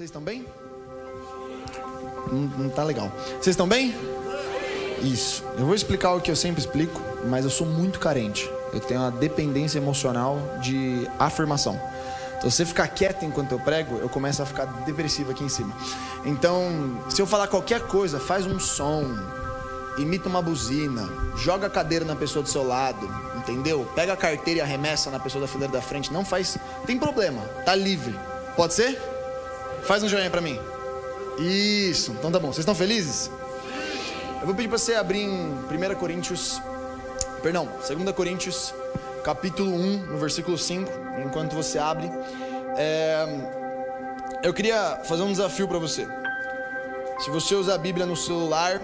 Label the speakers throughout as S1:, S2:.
S1: Vocês estão bem? Não, não tá legal. Vocês estão bem? Isso. Eu vou explicar o que eu sempre explico, mas eu sou muito carente. Eu tenho uma dependência emocional de afirmação. Então, se você ficar quieto enquanto eu prego, eu começo a ficar depressivo aqui em cima. Então, se eu falar qualquer coisa, faz um som, imita uma buzina, joga a cadeira na pessoa do seu lado, entendeu? Pega a carteira e arremessa na pessoa da fileira da frente, não faz, tem problema, tá livre. Pode ser? Faz um joinha para mim. Isso. Então tá bom. Vocês estão felizes? Eu vou pedir para você abrir em 1 Coríntios, perdão, 2 Coríntios, capítulo 1, no versículo 5, enquanto você abre. É, eu queria fazer um desafio para você. Se você usar a Bíblia no celular,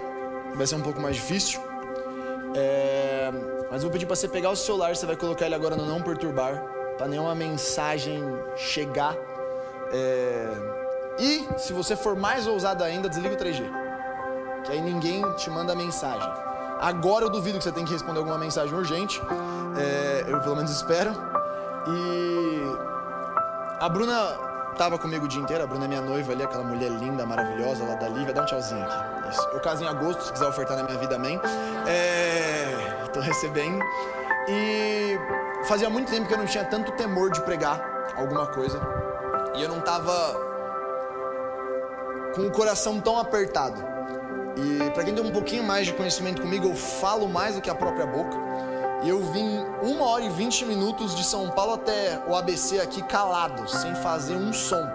S1: vai ser um pouco mais difícil. É, mas eu vou pedir para você pegar o celular, você vai colocar ele agora no não perturbar, para nenhuma mensagem chegar. É, e se você for mais ousado ainda, desliga o 3G que aí ninguém te manda mensagem. Agora eu duvido que você tem que responder alguma mensagem urgente, é, eu pelo menos espero. E a Bruna tava comigo o dia inteiro, a Bruna é minha noiva ali, aquela mulher linda, maravilhosa lá da Lívia. Dá um tchauzinho aqui. Isso. Eu caso em agosto, se quiser ofertar na minha vida, amém. É, tô recebendo. E fazia muito tempo que eu não tinha tanto temor de pregar alguma coisa. E eu não tava com o coração tão apertado. E para quem tem um pouquinho mais de conhecimento comigo, eu falo mais do que a própria boca. E eu vim uma hora e vinte minutos de São Paulo até o ABC aqui calado, sem fazer um som.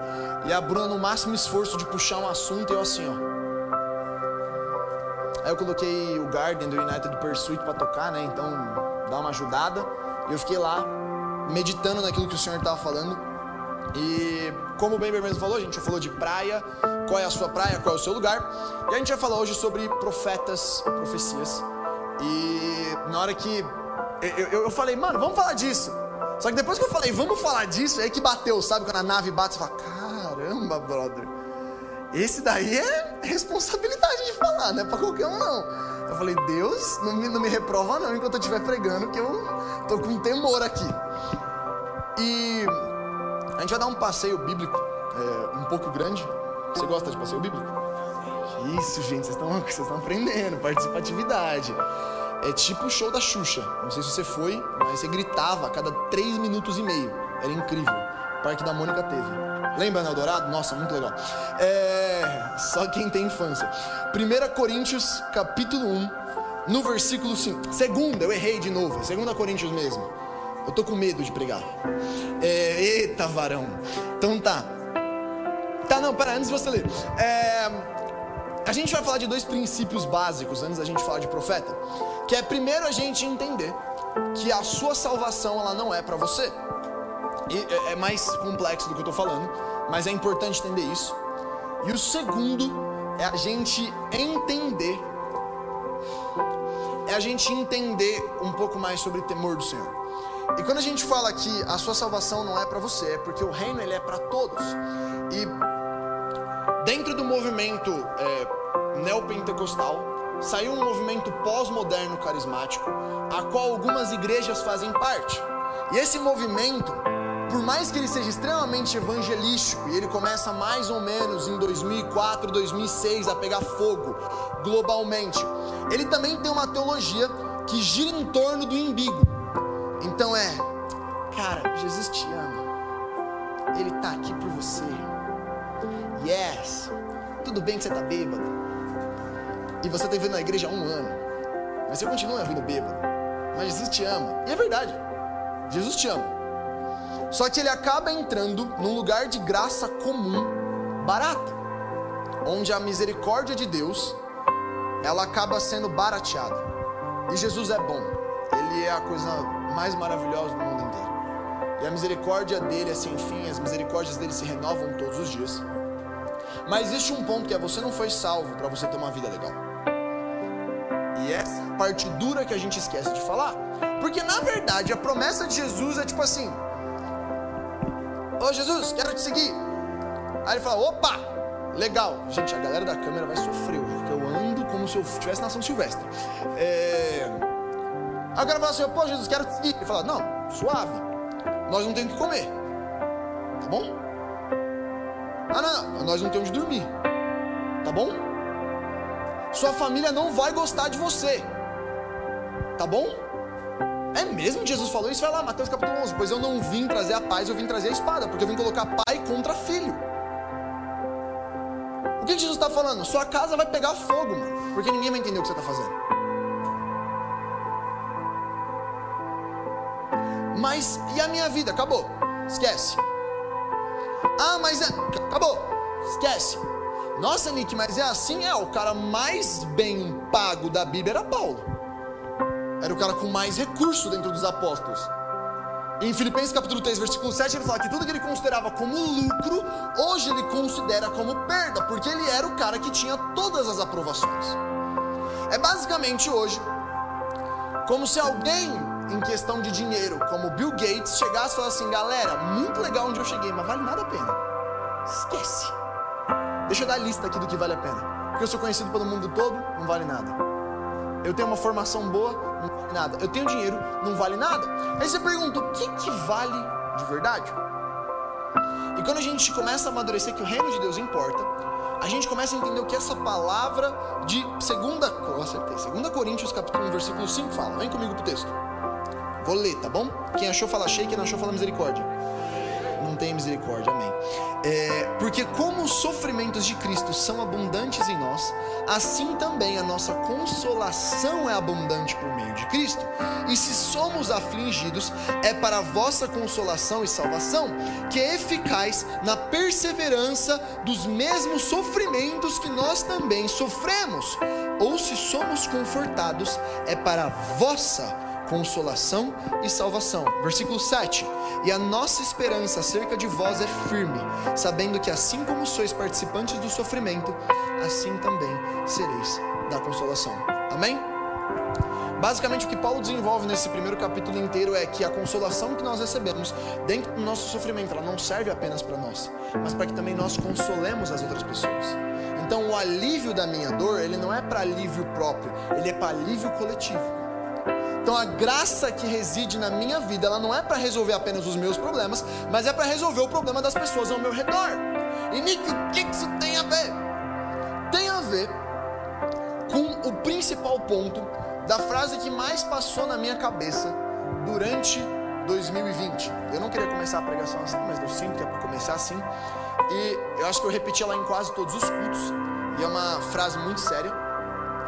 S1: E a Bruna no máximo esforço de puxar um assunto e eu assim, ó. Aí eu coloquei o Garden do United Pursuit para tocar, né? Então dá uma ajudada. E eu fiquei lá meditando naquilo que o Senhor estava falando. E como o Bember mesmo falou, a gente falou de praia, qual é a sua praia, qual é o seu lugar. E a gente vai falar hoje sobre profetas, profecias. E na hora que eu, eu, eu, falei, mano, vamos falar disso. Só que depois que eu falei, vamos falar disso, é aí que bateu, sabe? Quando a nave bate, você fala, caramba, brother. Esse daí é responsabilidade de falar, não é pra qualquer um, não. Eu falei, Deus, não me, não me reprova não enquanto eu estiver pregando, que eu tô com temor aqui. E a gente vai dar um passeio bíblico é, um pouco grande. Você gosta de passeio bíblico? Isso, gente, vocês estão, vocês estão aprendendo, participatividade. É tipo o show da Xuxa. Não sei se você foi, mas você gritava a cada três minutos e meio. Era incrível. Parque da Mônica teve. Lembra, né, Eldorado? Nossa, muito legal. É... Só quem tem infância. 1 Coríntios, capítulo 1, no versículo 5. Segunda, eu errei de novo. Segunda Coríntios mesmo. Eu tô com medo de pregar. É, eita, varão. Então tá. Tá, não, pera, antes de você ler. É, a gente vai falar de dois princípios básicos antes da gente falar de profeta. Que é primeiro a gente entender que a sua salvação ela não é para você. E é, é mais complexo do que eu tô falando, mas é importante entender isso. E o segundo é a gente entender é a gente entender um pouco mais sobre o temor do Senhor. E quando a gente fala que a sua salvação não é para você, é porque o reino ele é para todos. E dentro do movimento é, neopentecostal, saiu um movimento pós-moderno carismático, a qual algumas igrejas fazem parte. E esse movimento, por mais que ele seja extremamente evangelístico, e ele começa mais ou menos em 2004, 2006 a pegar fogo globalmente, ele também tem uma teologia que gira em torno do imbigo. Então é, cara, Jesus te ama. Ele está aqui por você. Yes. Tudo bem que você está bêbado. E você está vivendo na igreja há um ano. Mas você continua vindo bêbado. Mas Jesus te ama. E é verdade. Jesus te ama. Só que ele acaba entrando num lugar de graça comum, barata, onde a misericórdia de Deus ela acaba sendo barateada. E Jesus é bom. Ele é a coisa mais maravilhosa do mundo inteiro. E a misericórdia dele é sem fim, as misericórdias dele se renovam todos os dias. Mas existe um ponto que é você não foi salvo para você ter uma vida legal. E essa é a parte dura que a gente esquece de falar. Porque na verdade a promessa de Jesus é tipo assim: Ô Jesus, quero te seguir. Aí ele fala: opa, legal. Gente, a galera da câmera vai sofrer hoje, porque eu ando como se eu tivesse nação silvestre. É. Aí o fala assim, pô, Jesus, quero te seguir. Ele fala, não, suave. Nós não temos que comer. Tá bom? Ah, não, nós não temos onde dormir. Tá bom? Sua família não vai gostar de você. Tá bom? É mesmo Jesus falou isso? Vai lá, Mateus capítulo 11. Pois eu não vim trazer a paz, eu vim trazer a espada, porque eu vim colocar pai contra filho. O que, que Jesus está falando? Sua casa vai pegar fogo, mano, porque ninguém vai entender o que você está fazendo. Mas e a minha vida? Acabou. Esquece. Ah, mas é... acabou. Esquece. Nossa, Nick, mas é assim? É, o cara mais bem pago da Bíblia era Paulo. Era o cara com mais recurso dentro dos apóstolos. Em Filipenses capítulo 3, versículo 7, ele fala que tudo que ele considerava como lucro, hoje ele considera como perda, porque ele era o cara que tinha todas as aprovações. É basicamente hoje como se alguém em questão de dinheiro, como Bill Gates, chegasse e falasse assim: galera, muito legal onde eu cheguei, mas vale nada a pena. Esquece. Deixa eu dar a lista aqui do que vale a pena. Porque eu sou conhecido pelo mundo todo, não vale nada. Eu tenho uma formação boa, não vale nada. Eu tenho dinheiro, não vale nada. Aí você pergunta, o que, que vale de verdade? E quando a gente começa a amadurecer que o reino de Deus importa, a gente começa a entender o que essa palavra de 2 segunda Coríntios capítulo 1, versículo 5 fala. Vem comigo pro texto. Vou ler, tá bom? Quem achou fala cheio, quem não achou fala misericórdia não tem misericórdia, amém. É, porque como os sofrimentos de Cristo são abundantes em nós, assim também a nossa consolação é abundante por meio de Cristo. E se somos afligidos, é para a vossa consolação e salvação, que é eficaz na perseverança dos mesmos sofrimentos que nós também sofremos. Ou se somos confortados, é para a vossa consolação e salvação. Versículo 7. E a nossa esperança acerca de vós é firme, sabendo que assim como sois participantes do sofrimento, assim também sereis da consolação. Amém? Basicamente, o que Paulo desenvolve nesse primeiro capítulo inteiro é que a consolação que nós recebemos dentro do nosso sofrimento, ela não serve apenas para nós, mas para que também nós consolemos as outras pessoas. Então, o alívio da minha dor, ele não é para alívio próprio, ele é para alívio coletivo. Então a graça que reside na minha vida, ela não é para resolver apenas os meus problemas, mas é para resolver o problema das pessoas ao meu redor. E Nick, o que isso tem a ver? Tem a ver com o principal ponto da frase que mais passou na minha cabeça durante 2020. Eu não queria começar a pregação assim, mas eu sinto que é para começar assim. E eu acho que eu repeti ela em quase todos os cultos. E é uma frase muito séria.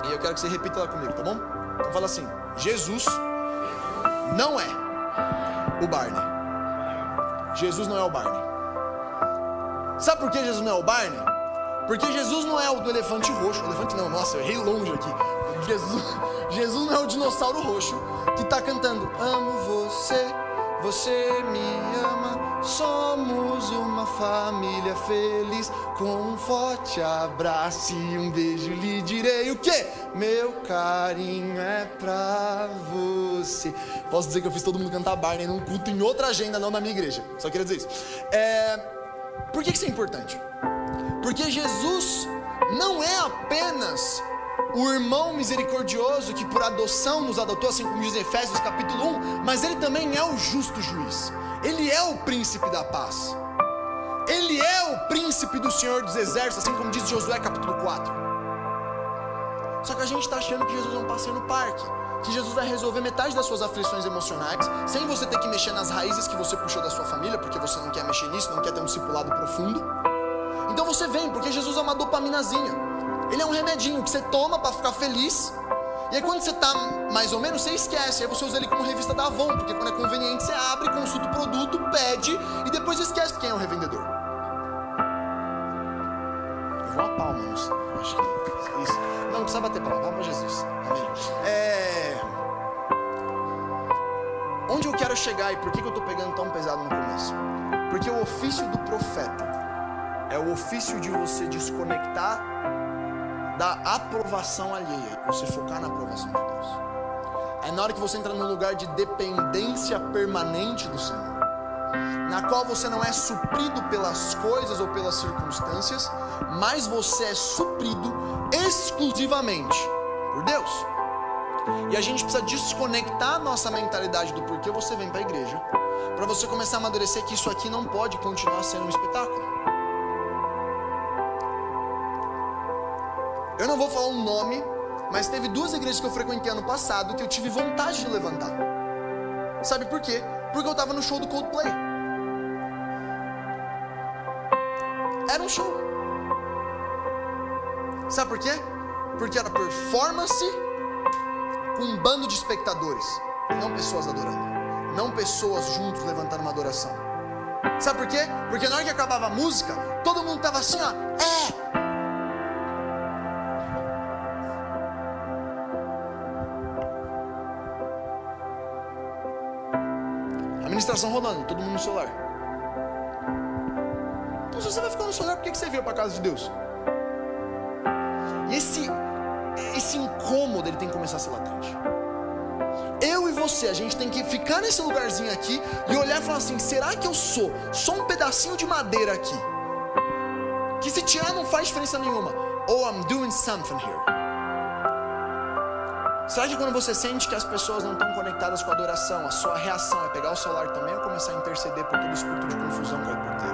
S1: E eu quero que você repita ela comigo, tá bom? Então fala assim: Jesus não é o Barney. Jesus não é o Barney. Sabe por que Jesus não é o Barney? Porque Jesus não é o do elefante roxo. O elefante não, nossa, eu errei longe aqui. Jesus, Jesus não é o dinossauro roxo que está cantando Amo você, você me ama, somos uma família feliz. Com um forte abraço e um beijo lhe direi o que? Meu carinho é pra você. Posso dizer que eu fiz todo mundo cantar Barney num culto em outra agenda, não na minha igreja. Só queria dizer isso. É... Por que isso é importante? Porque Jesus não é apenas o irmão misericordioso que por adoção nos adotou, assim como diz Efésios capítulo 1, mas ele também é o justo juiz. Ele é o príncipe da paz. Ele é o príncipe do Senhor dos exércitos, assim como diz Josué capítulo 4. Só que a gente está achando que Jesus é um passeio no parque, que Jesus vai resolver metade das suas aflições emocionais, sem você ter que mexer nas raízes que você puxou da sua família, porque você não quer mexer nisso, não quer ter um discipulado profundo. Então você vem, porque Jesus é uma dopaminazinha. Ele é um remedinho que você toma para ficar feliz. E aí quando você está mais ou menos, você esquece. Aí você usa ele como revista da Avon, porque quando é conveniente você abre, consulta o produto, pede e depois esquece quem é o revendedor. Eu vou a palma, não. Acho que é isso. Não, não precisa bater palma, palma Jesus. Amém. É... Onde eu quero chegar e por que eu estou pegando tão pesado no começo? Porque o ofício do profeta é o ofício de você desconectar da aprovação alheia você focar na aprovação de Deus. É na hora que você entra num lugar de dependência permanente do Senhor, na qual você não é suprido pelas coisas ou pelas circunstâncias, mas você é suprido exclusivamente por Deus. E a gente precisa desconectar a nossa mentalidade do porquê você vem para a igreja, para você começar a amadurecer que isso aqui não pode continuar sendo um espetáculo. Eu não vou falar um nome, mas teve duas igrejas que eu frequentei ano passado que eu tive vontade de levantar. Sabe por quê? Porque eu estava no show do Coldplay. Era um show. Sabe por quê? Porque era performance com um bando de espectadores, não pessoas adorando, não pessoas juntos levantando uma adoração. Sabe por quê? Porque na hora que acabava a música, todo mundo tava assim, ó, é, Administração rolando, todo mundo no celular. Então, se você vai ficar no celular, por que você veio para casa de Deus? E esse, esse incômodo ele tem que começar a ser latente. Eu e você, a gente tem que ficar nesse lugarzinho aqui e olhar e falar assim: será que eu sou só um pedacinho de madeira aqui? Que se tirar não faz diferença nenhuma. Ou I'm doing something here. Será que quando você sente que as pessoas não estão conectadas com a adoração, a sua reação é pegar o celular também ou começar a interceder por todo o espírito de confusão que vai por terra?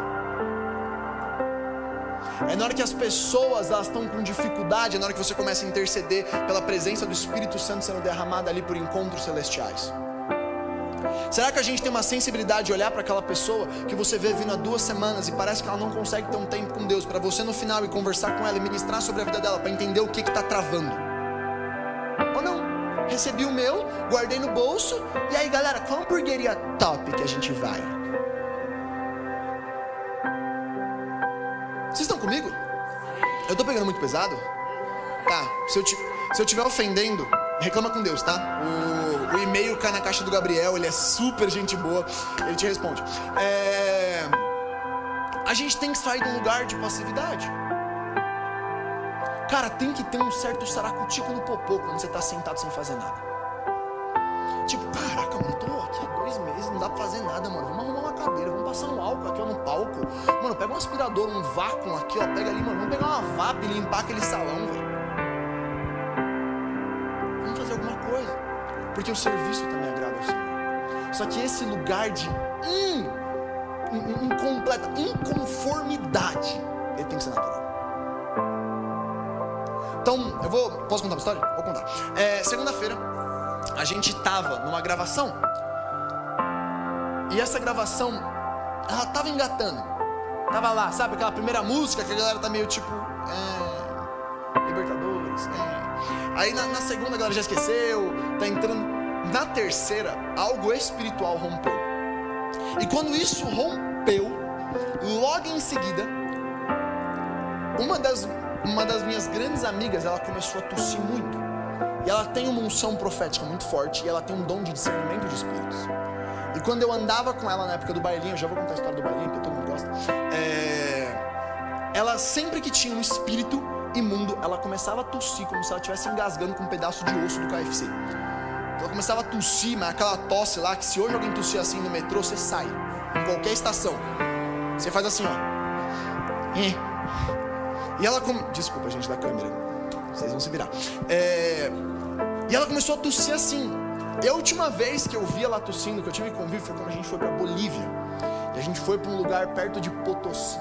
S1: É na hora que as pessoas elas estão com dificuldade, é na hora que você começa a interceder pela presença do Espírito Santo sendo derramada ali por encontros celestiais. Será que a gente tem uma sensibilidade de olhar para aquela pessoa que você vê vindo há duas semanas e parece que ela não consegue ter um tempo com Deus, para você no final e conversar com ela e ministrar sobre a vida dela, para entender o que está travando? Recebi o meu, guardei no bolso, e aí galera, qual hamburgueria top que a gente vai? Vocês estão comigo? Eu tô pegando muito pesado? Tá, se eu, te, se eu tiver ofendendo, reclama com Deus, tá? O, o e-mail cai na caixa do Gabriel, ele é super gente boa, ele te responde. É... A gente tem que sair de um lugar de passividade. Cara, tem que ter um certo saracutico no popô quando você tá sentado sem fazer nada. Tipo, caraca, mano, tô aqui há dois meses, não dá pra fazer nada, mano. Vamos arrumar uma cadeira, vamos passar um álcool aqui ó, no palco. Mano, pega um aspirador, um vácuo aqui, ó. Pega ali, mano. Vamos pegar uma VAP e limpar aquele salão, velho. Vamos fazer alguma coisa. Porque o serviço também agrada ao Senhor. Só que esse lugar de hum, incompleta inconformidade, ele tem que ser natural. Então, eu vou. Posso contar uma história? Vou contar. É, Segunda-feira, a gente tava numa gravação e essa gravação ela tava engatando. Tava lá, sabe aquela primeira música que a galera tá meio tipo. É, Libertadores. É. Aí na, na segunda a galera já esqueceu, tá entrando. Na terceira, algo espiritual rompeu. E quando isso rompeu, logo em seguida, uma das, uma das minhas grandes amigas, ela começou a tossir muito. E ela tem uma unção profética muito forte e ela tem um dom de discernimento de espíritos. E quando eu andava com ela na época do bailinho, eu já vou contar a história do bailinho, porque todo mundo gosta. É... Ela sempre que tinha um espírito imundo, ela começava a tossir como se ela estivesse engasgando com um pedaço de osso do KFC. Ela começava a tossir, mas aquela tosse lá, que se hoje alguém tossir assim no metrô, você sai. Em qualquer estação. Você faz assim, ó. E ela. Com... Desculpa, gente da câmera. Vocês vão se virar. É... E ela começou a tossir assim. E a última vez que eu vi ela tossindo, que eu tive convívio, foi quando a gente foi para Bolívia. E a gente foi para um lugar perto de Potosí.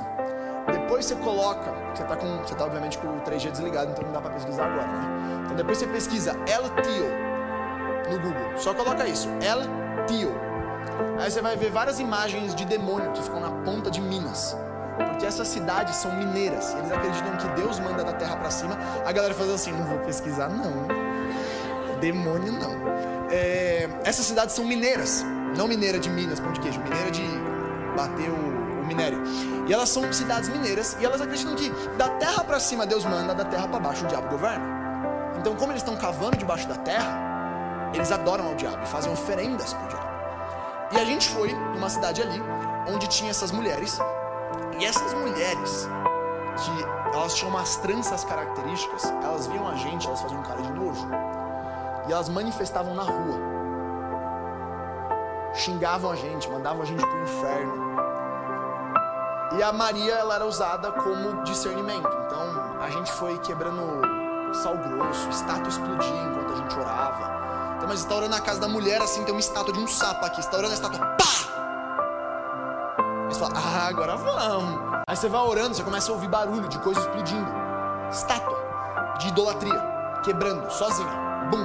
S1: Depois você coloca, você tá, com, você tá obviamente com o 3G desligado, então não dá para pesquisar agora, né? Então depois você pesquisa El Tio no Google. Só coloca isso, El Tio. Aí você vai ver várias imagens de demônio que ficam na ponta de Minas porque essas cidades são mineiras. Eles acreditam que Deus manda da terra para cima. A galera faz assim: não vou pesquisar, não. Demônio, não. É, essas cidades são mineiras. Não mineira de Minas, pão de queijo. Mineira de bater o, o minério. E elas são cidades mineiras. E elas acreditam que da terra para cima Deus manda, da terra para baixo o diabo governa. Então, como eles estão cavando debaixo da terra, eles adoram ao diabo e fazem oferendas para o diabo. E a gente foi numa cidade ali, onde tinha essas mulheres e essas mulheres, que elas tinham umas tranças características, elas viam a gente, elas faziam cara de nojo. E elas manifestavam na rua. Xingavam a gente, mandavam a gente pro inferno. E a Maria, ela era usada como discernimento. Então, a gente foi quebrando sal grosso, estátua explodia enquanto a gente orava. Então, mas está orando na casa da mulher, assim, tem uma estátua de um sapo aqui. Está orando a estátua, pá! Você fala, ah, agora vamos. Aí você vai orando, você começa a ouvir barulho de coisa explodindo. Estátua. de idolatria, quebrando, sozinha. Bum.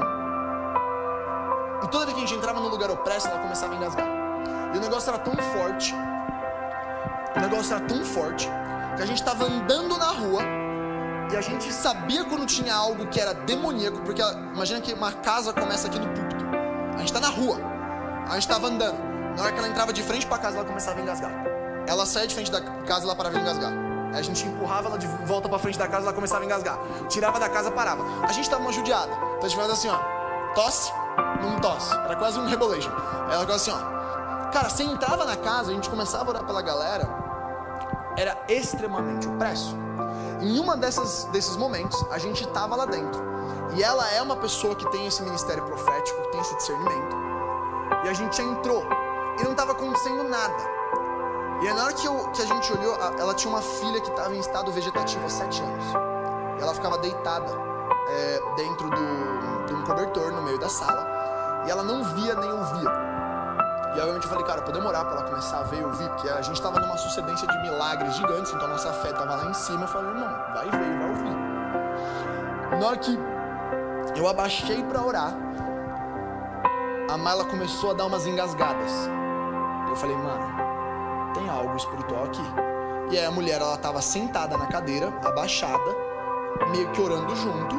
S1: E toda vez que a gente entrava no lugar opresso, ela começava a engasgar. E o negócio era tão forte, o negócio era tão forte, que a gente estava andando na rua e a gente sabia quando tinha algo que era demoníaco, porque imagina que uma casa começa aqui no púlpito. A gente está na rua, a gente estava andando. Na hora que ela entrava de frente para casa, ela começava a engasgar. Ela saía de frente da casa, ela parava de engasgar. A gente empurrava ela de volta para frente da casa, ela começava a engasgar. Tirava da casa, parava. A gente estava uma judiada. Então a gente fazia assim, ó. Tosse, não tosse. Era quase um rebolation. Ela quase assim, ó. Cara, você entrava na casa, a gente começava a orar pela galera. Era extremamente opresso. Em uma dessas, desses momentos, a gente estava lá dentro. E ela é uma pessoa que tem esse ministério profético, que tem esse discernimento. E a gente entrou. E não estava acontecendo nada. E aí, na hora que, eu, que a gente olhou, ela tinha uma filha que estava em estado vegetativo há sete anos. E ela ficava deitada é, dentro do, de um cobertor no meio da sala. E ela não via nem ouvia. E obviamente eu falei, cara, pode demorar para ela começar a ver e ouvir, porque a gente estava numa sucedência de milagres gigantes, então a nossa fé estava lá em cima. Eu falei, irmão, vai ver, vai ouvir. Na hora que eu abaixei para orar, a Mala começou a dar umas engasgadas. Eu falei, mano, tem algo espiritual aqui. E aí a mulher, ela estava sentada na cadeira, abaixada, meio que orando junto.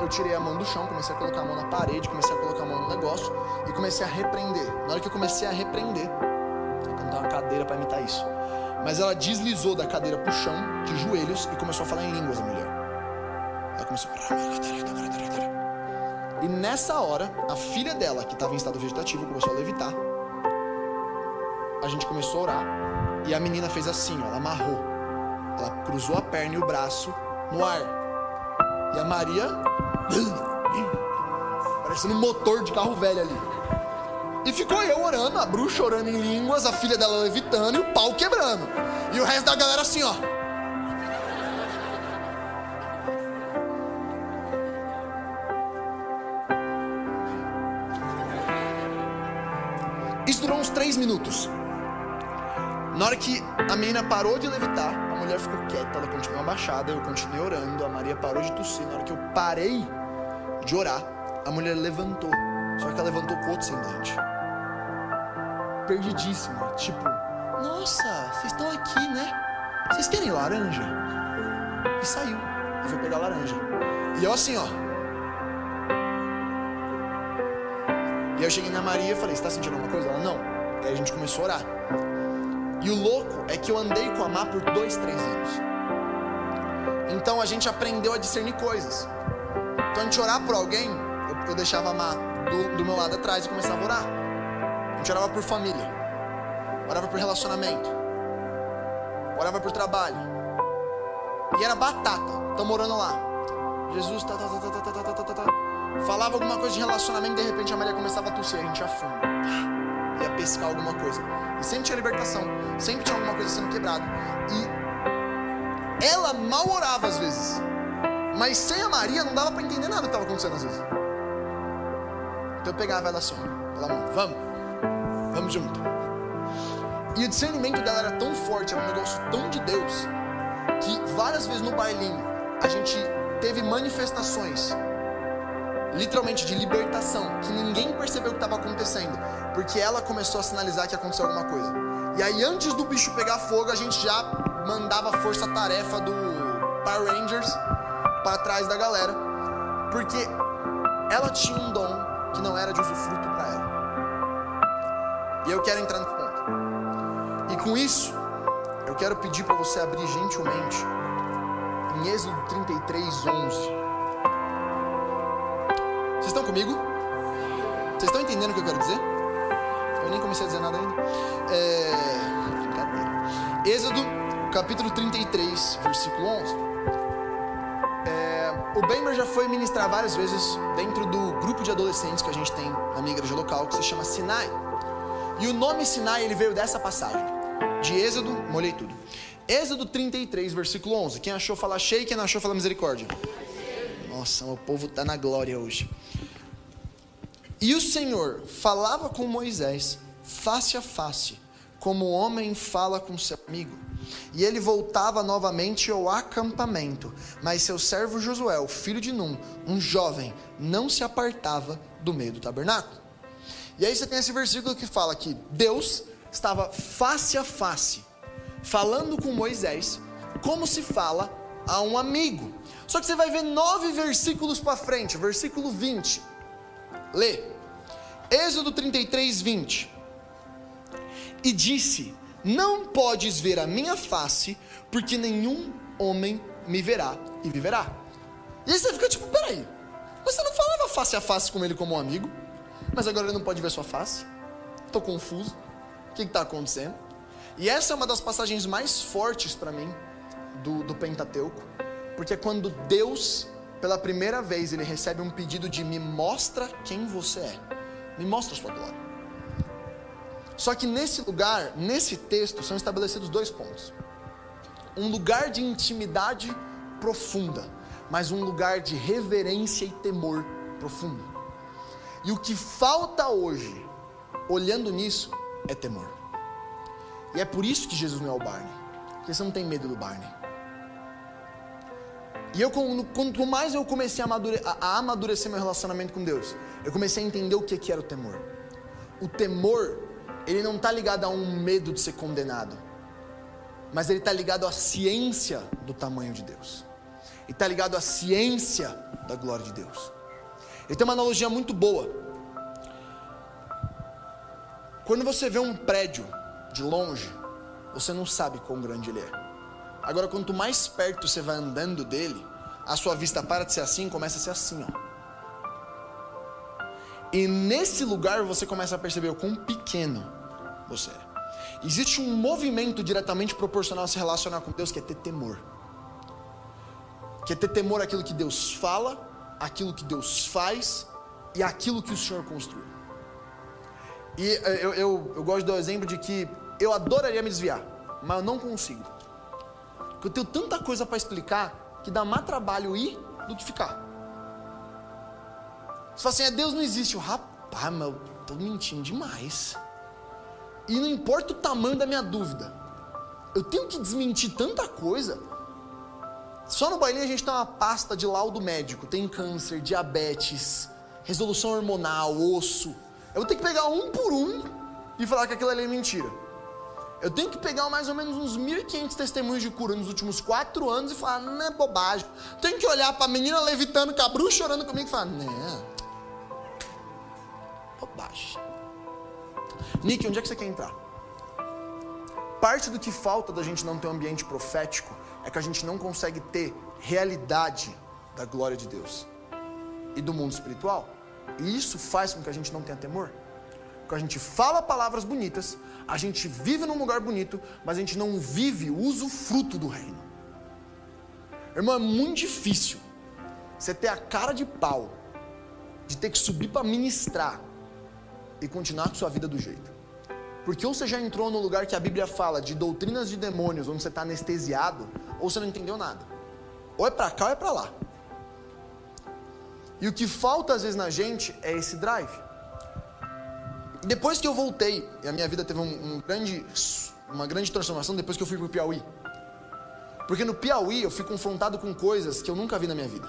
S1: Eu tirei a mão do chão, comecei a colocar a mão na parede, comecei a colocar a mão no negócio e comecei a repreender. Na hora que eu comecei a repreender, eu cantar uma cadeira para imitar isso. Mas ela deslizou da cadeira pro chão, de joelhos, e começou a falar em línguas a mulher. Ela começou. E nessa hora, a filha dela, que estava em estado vegetativo, começou a levitar. A gente começou a orar. E a menina fez assim, ó, ela amarrou. Ela cruzou a perna e o braço no ar. E a Maria. Parecendo um motor de carro velho ali. E ficou eu orando, a bruxa orando em línguas, a filha dela levitando e o pau quebrando. E o resto da galera assim, ó. Isso durou uns três minutos. Na hora que a menina parou de levitar, a mulher ficou quieta, ela continuou abaixada, eu continuei orando, a Maria parou de tossir. Na hora que eu parei de orar, a mulher levantou. Só que ela levantou com outro semblante. Perdidíssima. Tipo, nossa, vocês estão aqui, né? Vocês querem laranja? E saiu. E foi pegar laranja. E eu assim, ó. E eu cheguei na Maria e falei, você tá sentindo alguma coisa? Ela, não. Aí a gente começou a orar. E o louco é que eu andei com a Má por dois, três anos. Então a gente aprendeu a discernir coisas. Então a gente orar por alguém, eu, eu deixava a Má do, do, meu lado atrás e começava a orar. A gente orava por família, orava por relacionamento, orava por trabalho. E era batata. Estamos orando lá. Jesus, tá, tá, tá, tá, tá, tá, tá, tá, tá. Falava alguma coisa de relacionamento, de repente a Maria começava a tossir, a gente afunda. Pescar alguma coisa. E sempre tinha libertação, sempre tinha alguma coisa sendo quebrada. E ela mal orava às vezes. Mas sem a Maria não dava para entender nada que estava acontecendo às vezes. Então eu pegava ela assim, pela mão, vamos, vamos junto. E o discernimento dela era tão forte, era um negócio tão de Deus, que várias vezes no bailinho a gente teve manifestações, literalmente de libertação, que ninguém percebeu o que estava acontecendo porque ela começou a sinalizar que aconteceu alguma coisa. E aí, antes do bicho pegar fogo, a gente já mandava força-tarefa do Power Rangers para trás da galera, porque ela tinha um dom que não era de usufruto para ela. E eu quero entrar no ponto. E com isso, eu quero pedir para você abrir gentilmente em Êxodo 33, 11. Vocês estão comigo? Vocês estão entendendo o que eu quero dizer? Eu nem comecei a dizer nada ainda. É... Brincadeira. Êxodo, capítulo 33, versículo 11. É... O Bember já foi ministrar várias vezes dentro do grupo de adolescentes que a gente tem na minha igreja local, que se chama Sinai. E o nome Sinai ele veio dessa passagem. De Êxodo, molhei tudo. Êxodo 33, versículo 11. Quem achou fala cheio, quem não achou fala misericórdia. Nossa, o povo tá na glória hoje. E o Senhor falava com Moisés face a face, como o homem fala com seu amigo. E ele voltava novamente ao acampamento. Mas seu servo Josué, filho de Num, um jovem, não se apartava do meio do tabernáculo. E aí você tem esse versículo que fala que Deus estava face a face, falando com Moisés, como se fala a um amigo. Só que você vai ver nove versículos para frente, versículo 20. Lê. Êxodo 33, 20. E disse: Não podes ver a minha face, porque nenhum homem me verá e viverá. E aí você fica tipo: peraí, você não falava face a face com ele como um amigo? Mas agora ele não pode ver sua face? Estou confuso. O que está acontecendo? E essa é uma das passagens mais fortes para mim do, do Pentateuco, porque é quando Deus, pela primeira vez, ele recebe um pedido de me mostra quem você é, me mostra a sua glória. Só que nesse lugar, nesse texto, são estabelecidos dois pontos: um lugar de intimidade profunda, mas um lugar de reverência e temor profundo. E o que falta hoje, olhando nisso, é temor. E é por isso que Jesus não é o Barney. Porque você não tem medo do Barney. E eu, quanto mais eu comecei a, amadure, a amadurecer meu relacionamento com Deus, eu comecei a entender o que, que era o temor. O temor, ele não está ligado a um medo de ser condenado, mas ele está ligado à ciência do tamanho de Deus, e está ligado à ciência da glória de Deus. Ele tem uma analogia muito boa. Quando você vê um prédio de longe, você não sabe quão grande ele é. Agora, quanto mais perto você vai andando dele, a sua vista para de ser assim começa a ser assim, ó. E nesse lugar você começa a perceber o quão pequeno você é. Existe um movimento diretamente proporcional a se relacionar com Deus que é ter temor. Que é ter temor àquilo que Deus fala aquilo que Deus faz e aquilo que o Senhor construiu. E eh, eu, eu, eu gosto do exemplo de que eu adoraria me desviar, mas eu não consigo. Porque eu tenho tanta coisa para explicar que dá mais trabalho ir do que ficar. Você fala assim, é, Deus não existe. Eu, rapaz, mas eu estou mentindo demais. E não importa o tamanho da minha dúvida. Eu tenho que desmentir tanta coisa só no bailinho a gente tem uma pasta de laudo médico. Tem câncer, diabetes, resolução hormonal, osso. Eu vou ter que pegar um por um e falar que aquilo ali é mentira. Eu tenho que pegar mais ou menos uns 1.500 testemunhos de cura nos últimos quatro anos e falar, não é bobagem. Tenho que olhar para a menina levitando, cabru chorando comigo e falar, não, bobagem. Nick, onde é que você quer entrar? Parte do que falta da gente não ter um ambiente profético é que a gente não consegue ter realidade da glória de Deus e do mundo espiritual. E isso faz com que a gente não tenha temor. Porque a gente fala palavras bonitas, a gente vive num lugar bonito, mas a gente não vive, o fruto do reino. Irmão, é muito difícil você ter a cara de pau de ter que subir para ministrar e continuar com sua vida do jeito. Porque ou você já entrou no lugar que a Bíblia fala de doutrinas de demônios, onde você está anestesiado, ou você não entendeu nada. Ou é para cá ou é para lá. E o que falta às vezes na gente é esse drive. Depois que eu voltei, a minha vida teve um, um grande, uma grande transformação depois que eu fui para o Piauí. Porque no Piauí eu fui confrontado com coisas que eu nunca vi na minha vida.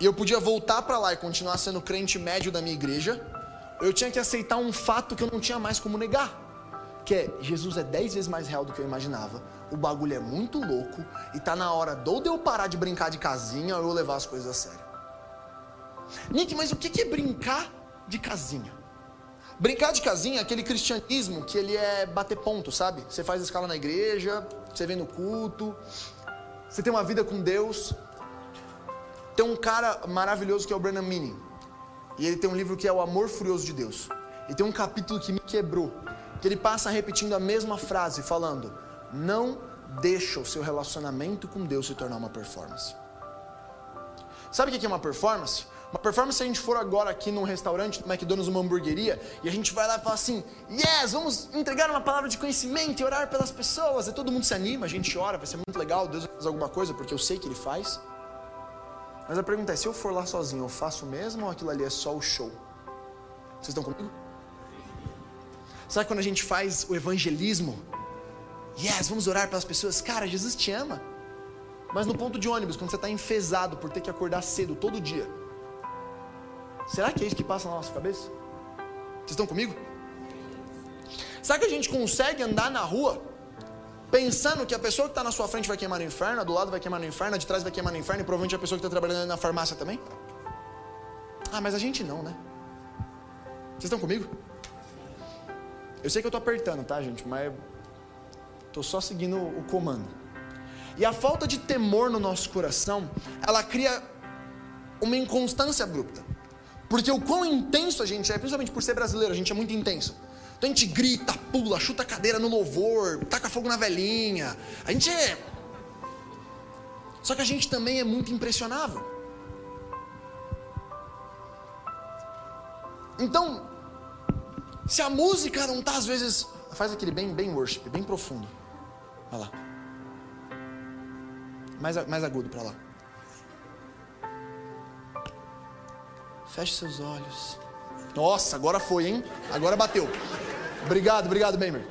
S1: E eu podia voltar para lá e continuar sendo crente médio da minha igreja, eu tinha que aceitar um fato que eu não tinha mais como negar. Que é, Jesus é dez vezes mais real do que eu imaginava. O bagulho é muito louco e tá na hora do de eu parar de brincar de casinha ou eu levar as coisas a sério. Nick, mas o que é brincar de casinha? Brincar de casinha é aquele cristianismo que ele é bater ponto, sabe? Você faz escala na igreja, você vem no culto, você tem uma vida com Deus. Tem um cara maravilhoso que é o Brennan Manning. E ele tem um livro que é O Amor Furioso de Deus. E tem um capítulo que me quebrou, que ele passa repetindo a mesma frase, falando: Não deixa o seu relacionamento com Deus se tornar uma performance. Sabe o que é uma performance? Uma performance, se a gente for agora aqui num restaurante, no McDonald's, uma hamburgueria, e a gente vai lá e fala assim: Yes, vamos entregar uma palavra de conhecimento e orar pelas pessoas. E todo mundo se anima, a gente ora, vai ser muito legal, Deus vai fazer alguma coisa, porque eu sei que Ele faz. Mas a pergunta é: se eu for lá sozinho, eu faço mesmo ou aquilo ali é só o show? Vocês estão comigo? Sabe quando a gente faz o evangelismo? Yes, vamos orar pelas pessoas. Cara, Jesus te ama. Mas no ponto de ônibus, quando você está enfesado por ter que acordar cedo todo dia, será que é isso que passa na nossa cabeça? Vocês estão comigo? Será que a gente consegue andar na rua pensando que a pessoa que está na sua frente vai queimar no inferno, a do lado vai queimar no inferno, a de trás vai queimar no inferno e provavelmente a pessoa que está trabalhando na farmácia também? Ah, mas a gente não, né? Vocês estão comigo? Eu sei que eu estou apertando, tá, gente? Mas estou só seguindo o comando. E a falta de temor no nosso coração, ela cria uma inconstância abrupta. Porque o quão intenso a gente é, principalmente por ser brasileiro, a gente é muito intenso. Então a gente grita, pula, chuta a cadeira no louvor, taca fogo na velhinha. A gente é. Só que a gente também é muito impressionável. Então, se a música não está às vezes. Faz aquele bem, bem worship, bem profundo. Vai lá. Mais, mais agudo para lá. Feche seus olhos. Nossa, agora foi, hein? Agora bateu. Obrigado, obrigado, Bemer.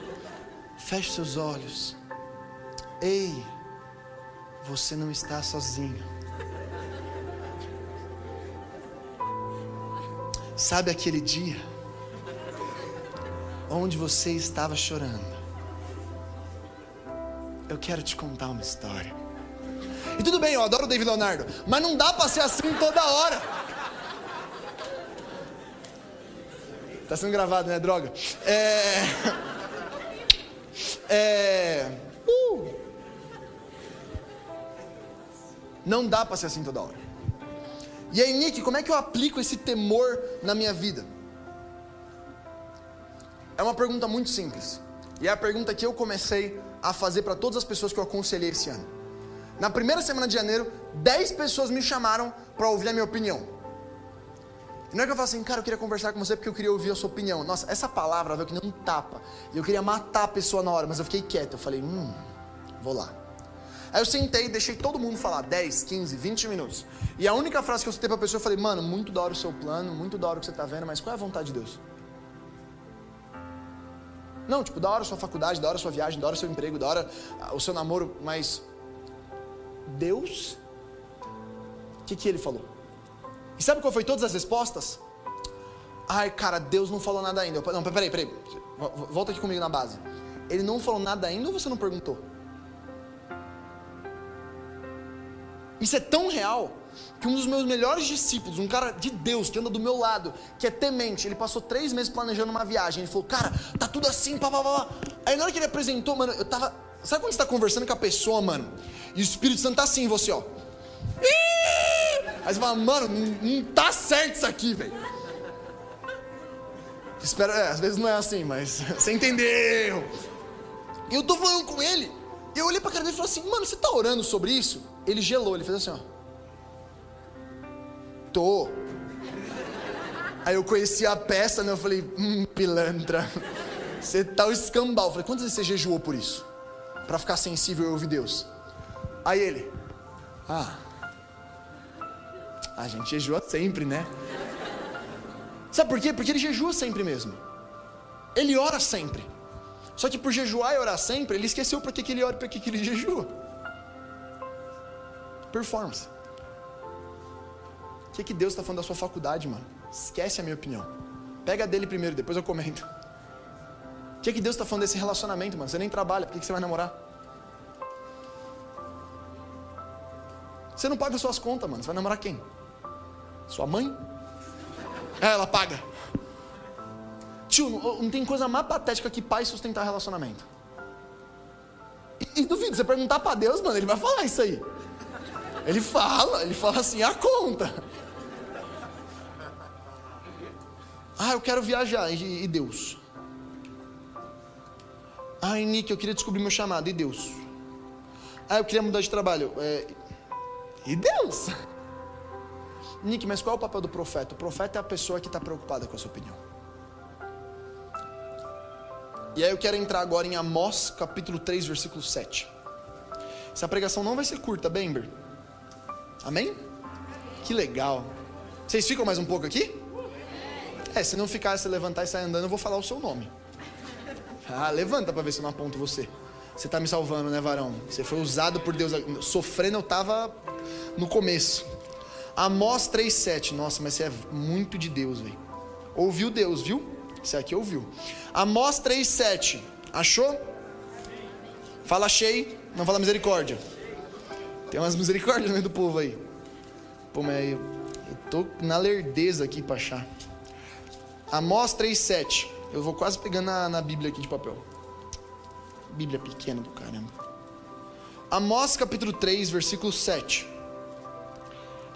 S1: Feche seus olhos. Ei, você não está sozinho. Sabe aquele dia onde você estava chorando? Eu quero te contar uma história. E tudo bem, eu adoro o David Leonardo, mas não dá para ser assim toda hora. Tá sendo gravado, né, droga? É. É. Uh. Não dá para ser assim toda hora. E aí, Nick, como é que eu aplico esse temor na minha vida? É uma pergunta muito simples. E é a pergunta que eu comecei a fazer para todas as pessoas que eu aconselhei esse ano. Na primeira semana de janeiro, 10 pessoas me chamaram para ouvir a minha opinião. E não é que eu falo assim, cara, eu queria conversar com você porque eu queria ouvir a sua opinião. Nossa, essa palavra veio que nem um tapa. E eu queria matar a pessoa na hora, mas eu fiquei quieto. Eu falei, hum, vou lá. Aí eu sentei, deixei todo mundo falar 10, 15, 20 minutos. E a única frase que eu citei pra pessoa, eu falei, mano, muito da hora o seu plano, muito da hora o que você tá vendo, mas qual é a vontade de Deus? Não, tipo, da hora a sua faculdade, da hora a sua viagem, da hora o seu emprego, da hora o seu namoro, mas Deus, o que, que ele falou? E sabe qual foi todas as respostas? Ai, cara, Deus não falou nada ainda. não, peraí, peraí. Volta aqui comigo na base. Ele não falou nada ainda ou você não perguntou? Isso é tão real que um dos meus melhores discípulos, um cara de Deus que anda do meu lado, que é temente, ele passou três meses planejando uma viagem. Ele falou, cara, tá tudo assim, pá, pá, pá. Aí na hora que ele apresentou, mano, eu tava. Sabe quando você tá conversando com a pessoa, mano? E o Espírito Santo tá assim você, ó. Aí você fala, mano, não, não tá certo isso aqui, velho. Espera, é, às vezes não é assim, mas você entendeu. E eu tô falando com ele. E eu olhei pra cara dele e falei assim, mano, você tá orando sobre isso? Ele gelou, ele fez assim, ó. Tô. Aí eu conheci a peça, né? Eu falei, hum, pilantra. Você tá o escambau. Falei, quantas vezes você jejuou por isso? Pra ficar sensível e ouvir Deus. Aí ele, ah, a gente jejua sempre, né? Sabe por quê? Porque ele jejua sempre mesmo. Ele ora sempre. Só que por jejuar e orar sempre, ele esqueceu para que, que ele ora e para que, que ele jejua performance. O que, que Deus está falando da sua faculdade, mano? Esquece a minha opinião. Pega dele primeiro, depois eu comento. O que, que Deus está falando desse relacionamento, mano? Você nem trabalha, por que, que você vai namorar? Você não paga suas contas, mano. Você vai namorar quem? Sua mãe? É, ela paga. Tio, não, não tem coisa mais patética que pai sustentar relacionamento. E, e duvido, você perguntar para Deus, mano, ele vai falar isso aí. Ele fala, ele fala assim, a conta. Ah, eu quero viajar. E, e Deus? Ai, Nick, eu queria descobrir meu chamado. E Deus? Ah, eu queria mudar de trabalho. É... E Deus? Nick, mas qual é o papel do profeta? O profeta é a pessoa que está preocupada com a sua opinião. E aí eu quero entrar agora em Amós, capítulo 3, versículo 7. Essa pregação não vai ser curta, Bember. Amém? Que legal. Vocês ficam mais um pouco aqui? É, se não ficar, se levantar e sair andando, eu vou falar o seu nome. Ah, levanta para ver se eu não aponto você. Você tá me salvando, né, varão? Você foi usado por Deus. Sofrendo eu tava no começo. Amós 3,7. Nossa, mas você é muito de Deus, velho. Ouviu Deus, viu? Você aqui ouviu. Amós 3,7. Achou? Fala achei, não fala misericórdia. Tem umas misericórdias no meio do povo aí. Pô, mas eu, eu tô na lerdeza aqui pra achar. Amós 3,7. Eu vou quase pegando na, na Bíblia aqui de papel. Bíblia pequena do caramba. Amós capítulo 3, versículo 7.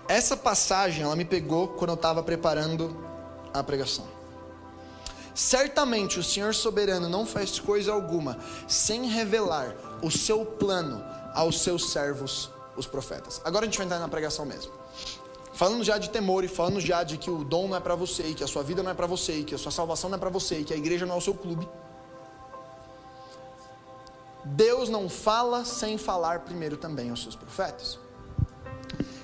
S1: Essa passagem, ela me pegou quando eu estava preparando a pregação. Certamente o Senhor soberano não faz coisa alguma sem revelar o seu plano aos seus servos, os profetas. Agora a gente vai entrar na pregação mesmo. Falando já de temor e falando já de que o dom não é para você, e que a sua vida não é para você, e que a sua salvação não é para você, e que a igreja não é o seu clube. Deus não fala sem falar primeiro também aos seus profetas.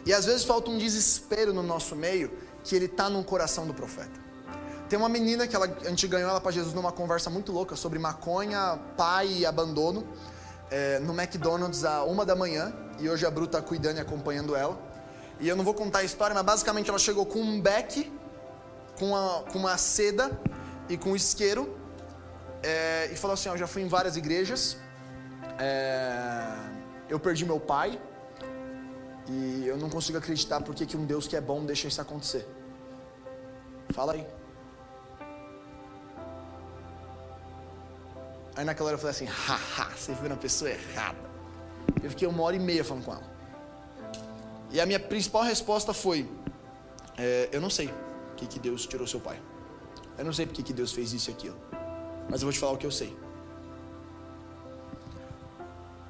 S1: E às vezes falta um desespero no nosso meio que ele está no coração do profeta. Tem uma menina que ela, a gente ganhou ela para Jesus numa conversa muito louca sobre maconha, pai e abandono, é, no McDonald's a uma da manhã. E hoje a Bru está cuidando e acompanhando ela. E eu não vou contar a história, mas basicamente ela chegou com um beck, com, a, com uma seda e com um isqueiro. É, e falou assim: Eu já fui em várias igrejas. É, eu perdi meu pai. E eu não consigo acreditar porque que um Deus que é bom deixa isso acontecer. Fala aí. Aí naquela hora eu falei assim, haha, você viu na pessoa errada. Eu fiquei uma hora e meia falando com ela. E a minha principal resposta foi, é, eu não sei que, que Deus tirou seu pai. Eu não sei porque que Deus fez isso e aquilo. Mas eu vou te falar o que eu sei.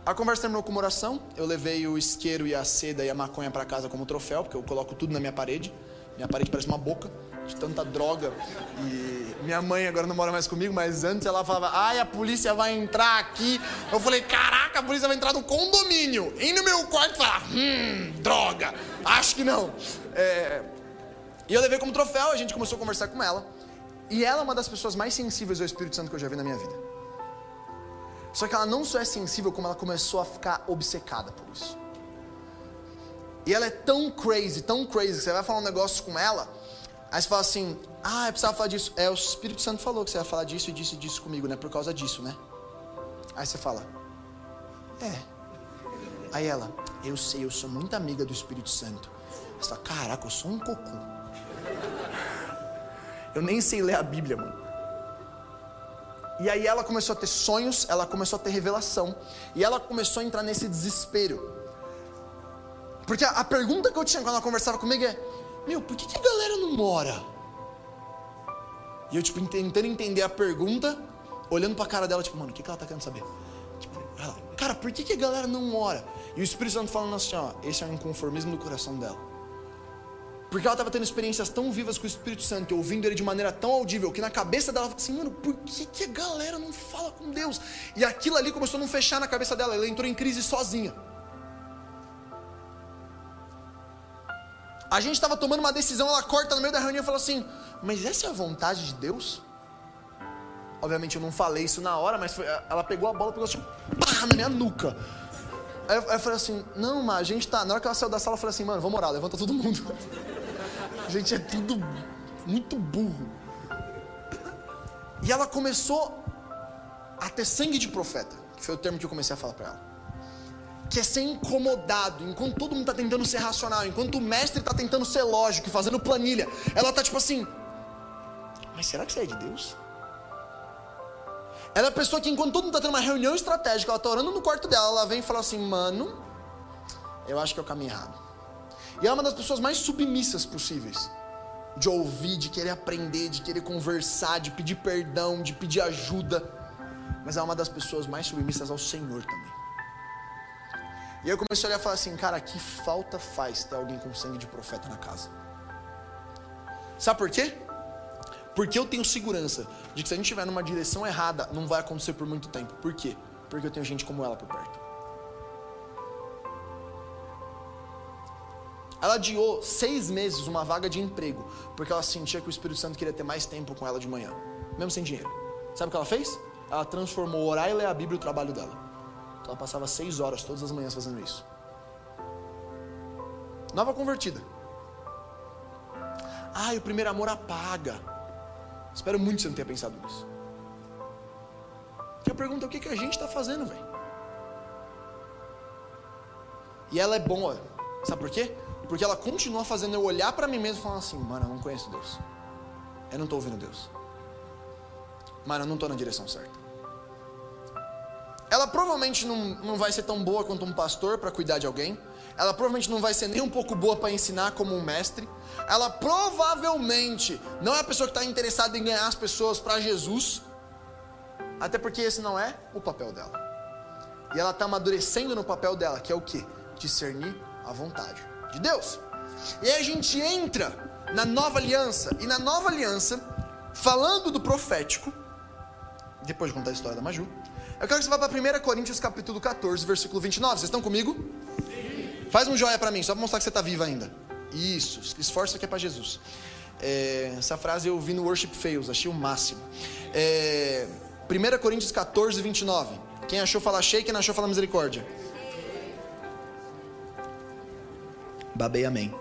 S1: A conversa terminou com uma oração. Eu levei o isqueiro e a seda e a maconha para casa como troféu, porque eu coloco tudo na minha parede. Minha parede parece uma boca de tanta droga. E minha mãe agora não mora mais comigo, mas antes ela falava: "Ai, a polícia vai entrar aqui". Eu falei: "Caraca, a polícia vai entrar no condomínio". E no meu quarto falar: "Hum, droga". Acho que não. É... E eu levei como troféu, a gente começou a conversar com ela. E ela é uma das pessoas mais sensíveis ao Espírito Santo que eu já vi na minha vida. Só que ela não só é sensível, como ela começou a ficar obcecada por isso. E ela é tão crazy, tão crazy, que você vai falar um negócio com ela, aí você fala assim: Ah, eu precisava falar disso. É, o Espírito Santo falou que você ia falar disso e disso e disso comigo, né? Por causa disso, né? Aí você fala: É. Aí ela: Eu sei, eu sou muito amiga do Espírito Santo. Você fala: Caraca, eu sou um cocô. Eu nem sei ler a Bíblia, mano. E aí ela começou a ter sonhos, ela começou a ter revelação. E ela começou a entrar nesse desespero. Porque a, a pergunta que eu tinha quando ela conversava comigo é: Meu, por que, que a galera não mora? E eu, tipo, tentando entender a pergunta, olhando pra cara dela, tipo, mano, o que, que ela tá querendo saber? Tipo, ela, cara, por que, que a galera não mora? E o Espírito Santo falando assim: Ó, esse é um inconformismo do coração dela. Porque ela estava tendo experiências tão vivas com o Espírito Santo, ouvindo ele de maneira tão audível, que na cabeça dela ela assim, mano, por que, que a galera não fala com Deus? E aquilo ali começou a não fechar na cabeça dela, ela entrou em crise sozinha. A gente estava tomando uma decisão, ela corta no meio da reunião e fala assim, mas essa é a vontade de Deus? Obviamente eu não falei isso na hora, mas foi, ela pegou a bola e pegou assim, pá, na minha nuca. Aí eu, eu falei assim, não, mas a gente tá. Na hora que ela saiu da sala, eu falei assim, mano, vamos orar, levanta todo mundo. A gente é tudo muito burro. E ela começou a ter sangue de profeta, que foi o termo que eu comecei a falar para ela. Que é ser incomodado, enquanto todo mundo está tentando ser racional, enquanto o mestre está tentando ser lógico fazendo planilha, ela está tipo assim: Mas será que isso é de Deus? Ela é a pessoa que, enquanto todo mundo está tendo uma reunião estratégica, ela está orando no quarto dela, ela vem e fala assim: Mano, eu acho que o caminho errado. E é uma das pessoas mais submissas possíveis. De ouvir, de querer aprender, de querer conversar, de pedir perdão, de pedir ajuda. Mas é uma das pessoas mais submissas ao Senhor também. E eu comecei a olhar e falar assim, cara, que falta faz ter alguém com sangue de profeta na casa. Sabe por quê? Porque eu tenho segurança de que se a gente estiver numa direção errada, não vai acontecer por muito tempo. Por quê? Porque eu tenho gente como ela por perto. Ela adiou seis meses uma vaga de emprego, porque ela sentia que o Espírito Santo queria ter mais tempo com ela de manhã, mesmo sem dinheiro. Sabe o que ela fez? Ela transformou orar e ler a Bíblia o trabalho dela. Ela passava seis horas todas as manhãs fazendo isso. Nova convertida. Ai, o primeiro amor apaga. Espero muito que você não tenha pensado nisso. Que a pergunta é o que, que a gente está fazendo, velho? E ela é boa. Sabe por quê? Porque ela continua fazendo eu olhar para mim mesmo e falar assim, mano, eu não conheço Deus. Eu não estou ouvindo Deus. Mano, eu não estou na direção certa. Ela provavelmente não, não vai ser tão boa quanto um pastor para cuidar de alguém. Ela provavelmente não vai ser nem um pouco boa para ensinar como um mestre. Ela provavelmente não é a pessoa que está interessada em ganhar as pessoas para Jesus. Até porque esse não é o papel dela. E ela está amadurecendo no papel dela, que é o que? Discernir a vontade de Deus. E aí a gente entra na nova aliança. E na nova aliança, falando do profético, depois de contar a história da Maju, eu quero que você vá para 1 Coríntios capítulo 14, versículo 29. Vocês estão comigo? Sim. Faz um joia para mim, só para mostrar que você está vivo ainda. Isso, esforça que é para Jesus. É, essa frase eu vi no Worship Fails, achei o máximo. É, 1 Coríntios 14, 29. Quem achou fala cheio, quem não achou fala misericórdia. Babei amém.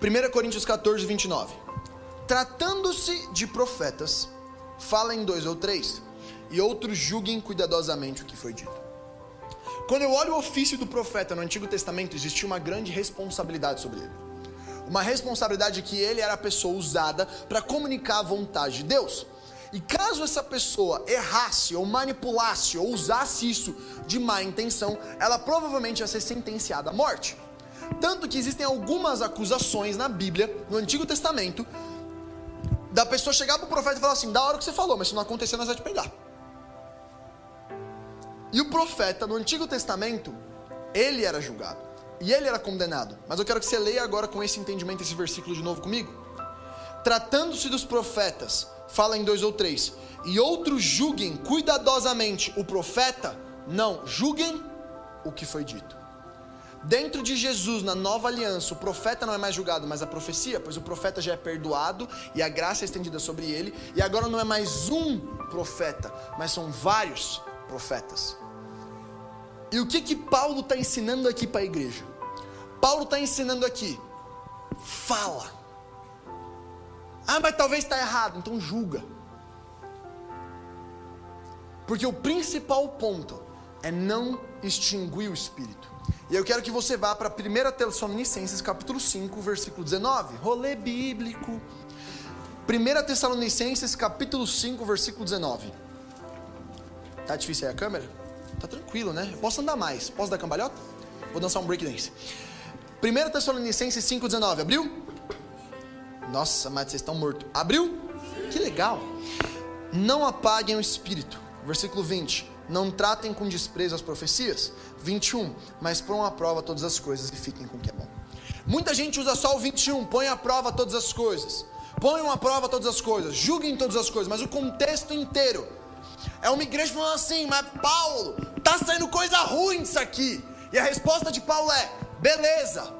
S1: 1 Coríntios 14, 29. Tratando-se de profetas, falem dois ou três, e outros julguem cuidadosamente o que foi dito. Quando eu olho o ofício do profeta no Antigo Testamento, existia uma grande responsabilidade sobre ele. Uma responsabilidade que ele era a pessoa usada para comunicar a vontade de Deus. E caso essa pessoa errasse, ou manipulasse, ou usasse isso de má intenção, ela provavelmente ia ser sentenciada à morte. Tanto que existem algumas acusações na Bíblia, no Antigo Testamento, da pessoa chegar para o profeta e falar assim: da hora que você falou, mas se não acontecer, nós vamos te pegar. E o profeta, no Antigo Testamento, ele era julgado. E ele era condenado. Mas eu quero que você leia agora com esse entendimento esse versículo de novo comigo. Tratando-se dos profetas, fala em dois ou três, e outros julguem cuidadosamente o profeta, não, julguem o que foi dito. Dentro de Jesus, na nova aliança, o profeta não é mais julgado, mas a profecia, pois o profeta já é perdoado e a graça é estendida sobre ele, e agora não é mais um profeta, mas são vários profetas. E o que que Paulo está ensinando aqui para a igreja? Paulo está ensinando aqui, fala. Ah, mas talvez está errado, então julga. Porque o principal ponto é não extinguir o espírito. E eu quero que você vá para 1 Tessalonicenses capítulo 5, versículo 19. Rolê bíblico. 1 Tessalonicenses capítulo 5, versículo 19. Tá difícil aí a câmera? Tá tranquilo, né? Eu posso andar mais. Posso dar cambalhota? Vou dançar um breakdance. 1 Tessalonicenses 5, 19. Abriu? Nossa, mas vocês estão mortos. Abriu? Que legal. Não apaguem o espírito. Versículo 20 não tratem com desprezo as profecias. 21. Mas ponham à prova todas as coisas e fiquem com o que é bom. Muita gente usa só o 21. Põe à prova todas as coisas. Ponham à prova todas as coisas. Julguem todas as coisas. Mas o contexto inteiro é uma igreja falando assim: Mas Paulo, tá saindo coisa ruim disso aqui. E a resposta de Paulo é: Beleza,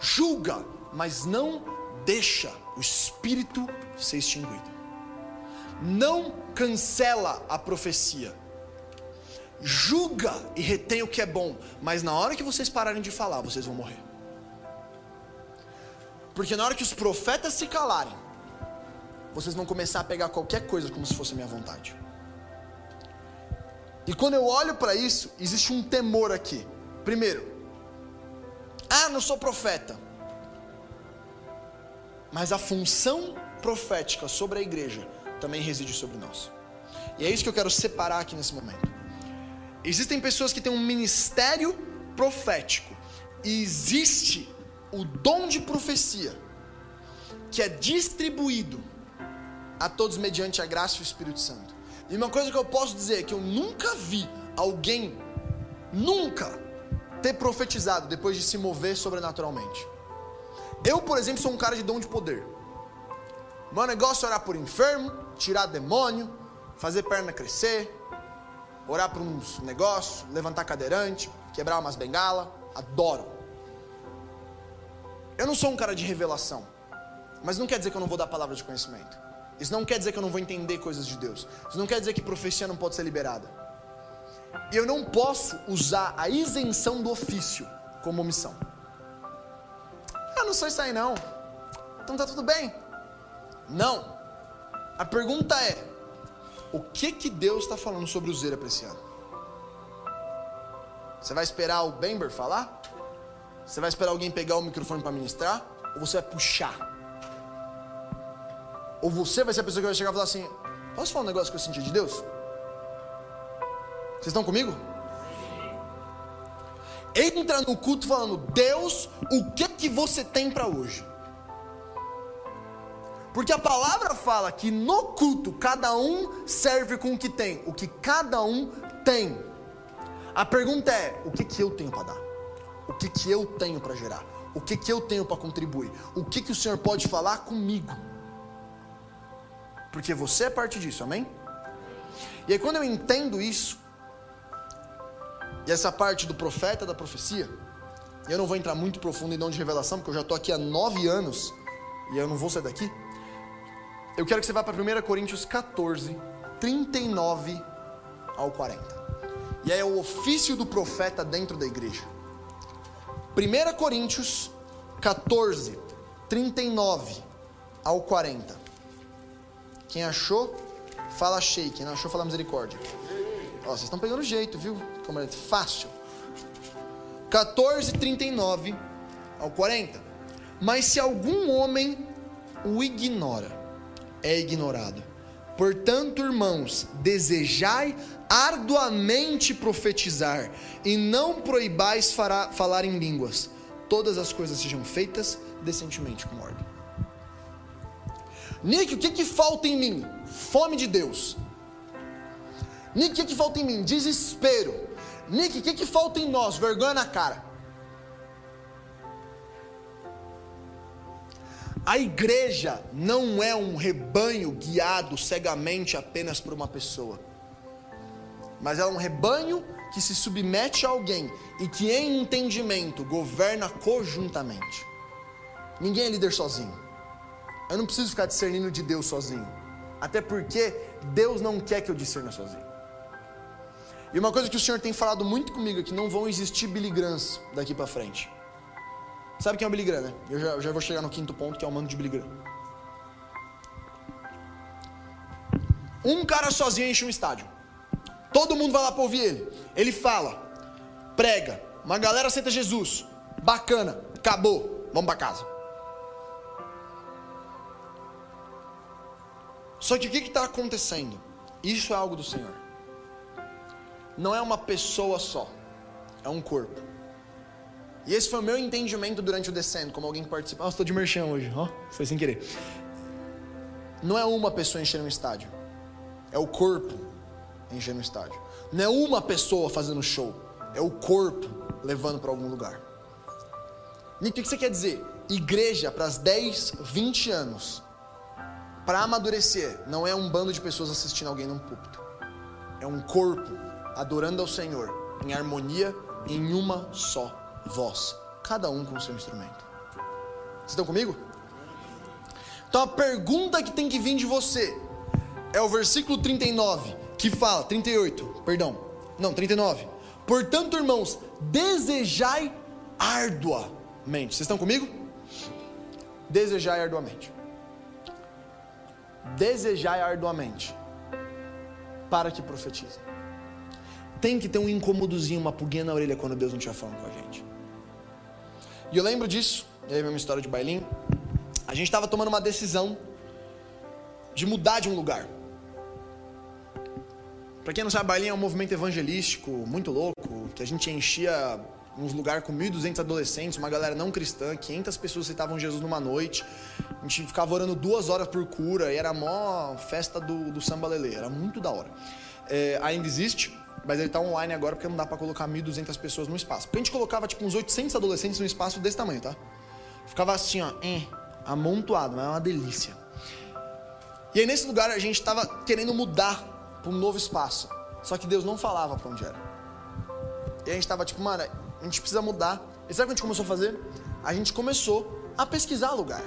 S1: julga, mas não deixa o espírito ser extinguido. Não cancela a profecia julga e retém o que é bom, mas na hora que vocês pararem de falar, vocês vão morrer. Porque na hora que os profetas se calarem, vocês vão começar a pegar qualquer coisa como se fosse minha vontade. E quando eu olho para isso, existe um temor aqui. Primeiro, ah, não sou profeta. Mas a função profética sobre a igreja também reside sobre nós. E é isso que eu quero separar aqui nesse momento. Existem pessoas que têm um ministério profético e existe o dom de profecia que é distribuído a todos mediante a graça e o Espírito Santo. E uma coisa que eu posso dizer é que eu nunca vi alguém nunca ter profetizado depois de se mover sobrenaturalmente. Eu, por exemplo, sou um cara de dom de poder. Meu negócio é orar por enfermo, tirar demônio, fazer perna crescer, orar por uns negócios, levantar cadeirante, quebrar umas bengala, adoro. Eu não sou um cara de revelação, mas não quer dizer que eu não vou dar palavra de conhecimento. Isso não quer dizer que eu não vou entender coisas de Deus. Isso não quer dizer que profecia não pode ser liberada. E eu não posso usar a isenção do ofício como omissão. Não sou isso aí não. Então tá tudo bem. Não. A pergunta é: o que que Deus está falando sobre o Zera para esse ano? Você vai esperar o Bember falar? Você vai esperar alguém pegar o microfone para ministrar? Ou você vai puxar? Ou você vai ser a pessoa que vai chegar e falar assim: Posso falar um negócio que eu senti de Deus? Vocês estão comigo? Entra no culto falando: Deus, o que que você tem para hoje? Porque a palavra fala que no culto cada um serve com o que tem, o que cada um tem. A pergunta é: o que que eu tenho para dar? O que que eu tenho para gerar? O que que eu tenho para contribuir? O que que o Senhor pode falar comigo? Porque você é parte disso, amém? E aí quando eu entendo isso, e essa parte do profeta, da profecia, eu não vou entrar muito profundo em dom de revelação, porque eu já estou aqui há nove anos, e eu não vou sair daqui. Eu quero que você vá para 1 Coríntios 14, 39 ao 40. E é o ofício do profeta dentro da igreja. 1 Coríntios 14, 39 ao 40. Quem achou, fala achei. Quem não achou, fala misericórdia. Ó, vocês estão pegando jeito, viu? Como é fácil. 14, 39 ao 40. Mas se algum homem o ignora, é ignorado. Portanto, irmãos, desejai arduamente profetizar, e não proibais fará, falar em línguas. Todas as coisas sejam feitas decentemente com ordem. Nick, o que, que falta em mim? Fome de Deus. Nick, o que, que falta em mim? Desespero. Nick, o que, que falta em nós? Vergonha na cara. A igreja não é um rebanho guiado cegamente apenas por uma pessoa, mas é um rebanho que se submete a alguém e que, em entendimento, governa conjuntamente. Ninguém é líder sozinho. Eu não preciso ficar discernindo de Deus sozinho, até porque Deus não quer que eu discerna sozinho. E uma coisa que o Senhor tem falado muito comigo é que não vão existir Billy Grahams daqui para frente. Sabe quem é o Graham, né? Eu já, eu já vou chegar no quinto ponto, que é o mando de Graham. Um cara sozinho enche um estádio. Todo mundo vai lá para ouvir ele. Ele fala, prega, uma galera aceita Jesus. Bacana, acabou, vamos para casa. Só que o que está acontecendo? Isso é algo do Senhor. Não é uma pessoa só, é um corpo. E esse foi o meu entendimento durante o descendo, como alguém que participa. Ah, estou de merchan hoje, ó, oh, foi sem querer. Não é uma pessoa enchendo um estádio, é o corpo enchendo um estádio. Não é uma pessoa fazendo show, é o corpo levando para algum lugar. Nick, o que você quer dizer? Igreja para as 10, 20 anos, para amadurecer, não é um bando de pessoas assistindo alguém num púlpito, é um corpo adorando ao Senhor em harmonia em uma só voz, cada um com o seu instrumento. Vocês estão comigo? Então a pergunta que tem que vir de você é o versículo 39, que fala, 38, perdão, não, 39. Portanto, irmãos, desejai arduamente. Vocês estão comigo? Desejai arduamente. Desejai arduamente para que profetize. Tem que ter um incômodozinho, uma pulguinha na orelha quando Deus não estiver falando com a gente. E eu lembro disso, e aí uma história de bailinho. A gente estava tomando uma decisão de mudar de um lugar. Para quem não sabe, bailinho é um movimento evangelístico muito louco, que a gente enchia uns lugares com 1.200 adolescentes, uma galera não cristã, 500 pessoas aceitavam Jesus numa noite. A gente ficava orando duas horas por cura e era a maior festa do, do samba lelê, era muito da hora. É, ainda existe, mas ele está online agora porque não dá para colocar 1.200 pessoas no espaço. Porque a gente colocava tipo uns 800 adolescentes no espaço desse tamanho, tá? Ficava assim, ó, eh, amontoado, mas é uma delícia. E aí nesse lugar a gente estava querendo mudar para um novo espaço. Só que Deus não falava para onde era. E a gente estava tipo, mano, a gente precisa mudar. E sabe o que a gente começou a fazer? A gente começou a pesquisar lugar.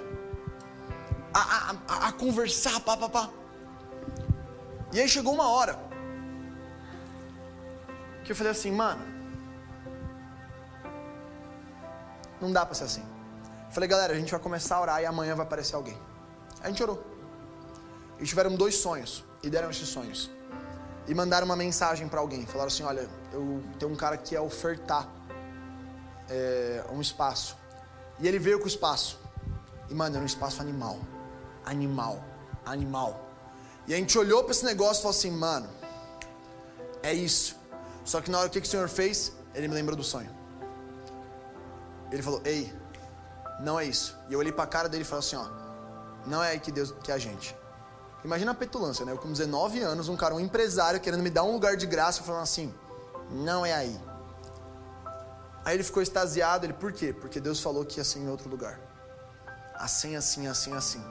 S1: a, a, a conversar, pá, pá, pá. E aí chegou uma hora que eu falei assim, mano, não dá pra ser assim. Eu falei, galera, a gente vai começar a orar e amanhã vai aparecer alguém. A gente orou. E tiveram dois sonhos, e deram esses sonhos. E mandaram uma mensagem para alguém. Falaram assim: olha, eu tenho um cara que ia ofertar é, um espaço. E ele veio com o espaço. E, mano, era um espaço animal. Animal. Animal. E a gente olhou para esse negócio e falou assim: mano, é isso. Só que na hora o que, que o Senhor fez? Ele me lembrou do sonho. Ele falou: ei, não é isso. E eu olhei para a cara dele e falei assim: ó, não é aí que Deus quer a gente. Imagina a petulância, né? Eu com 19 anos, um cara, um empresário querendo me dar um lugar de graça, falando assim: não é aí. Aí ele ficou extasiado, ele, por quê? Porque Deus falou que ia ser em outro lugar. Assim, assim, assim, assim.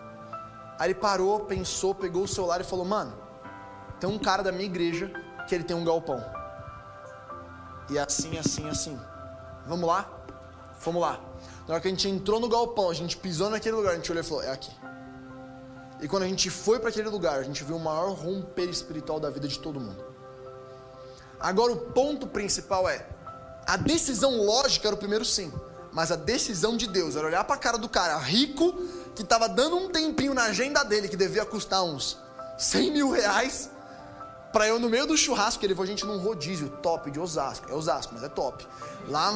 S1: Aí ele parou, pensou, pegou o celular e falou: Mano, tem um cara da minha igreja que ele tem um galpão. E assim, assim, assim. Vamos lá? Vamos lá. Na hora que a gente entrou no galpão, a gente pisou naquele lugar, a gente olhou e falou: É aqui. E quando a gente foi para aquele lugar, a gente viu o maior romper espiritual da vida de todo mundo. Agora, o ponto principal é: a decisão lógica era o primeiro sim, mas a decisão de Deus era olhar para a cara do cara rico, que estava dando um tempinho na agenda dele, que devia custar uns 100 mil reais, para eu no meio do churrasco, ele levou a gente num rodízio top de Osasco. É Osasco, mas é top. Lá,